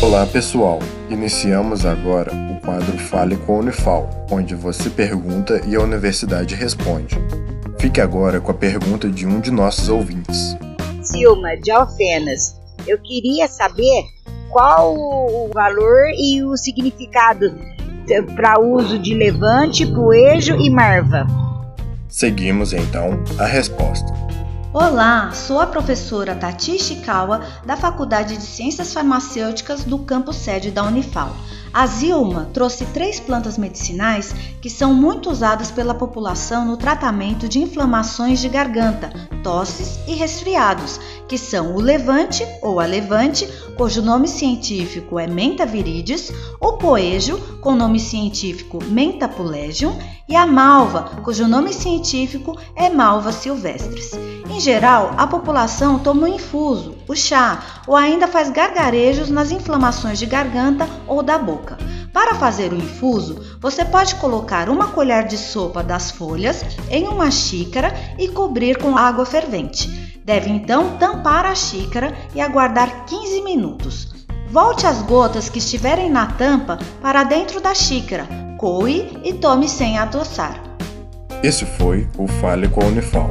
Olá pessoal, iniciamos agora o quadro Fale com a Unifal, onde você pergunta e a universidade responde. Fique agora com a pergunta de um de nossos ouvintes. Silma, de Alfenas, eu queria saber qual o valor e o significado para uso de levante, poejo e marva. Seguimos então a resposta. Olá, sou a professora Tati Ishikawa, da Faculdade de Ciências Farmacêuticas do campus sede da Unifal. A Zilma trouxe três plantas medicinais que são muito usadas pela população no tratamento de inflamações de garganta, tosses e resfriados, que são o levante ou a levante, cujo nome científico é Menta viridis, o poejo, com nome científico Menta pulegium, e a malva, cujo nome científico é Malva silvestris. Em geral, a população toma o infuso, o chá, ou ainda faz gargarejos nas inflamações de garganta ou da boca. Para fazer o infuso, você pode colocar uma colher de sopa das folhas em uma xícara e cobrir com água fervente. Deve então tampar a xícara e aguardar 15 minutos. Volte as gotas que estiverem na tampa para dentro da xícara, coe e tome sem adoçar. Esse foi o Fale com a Unifal.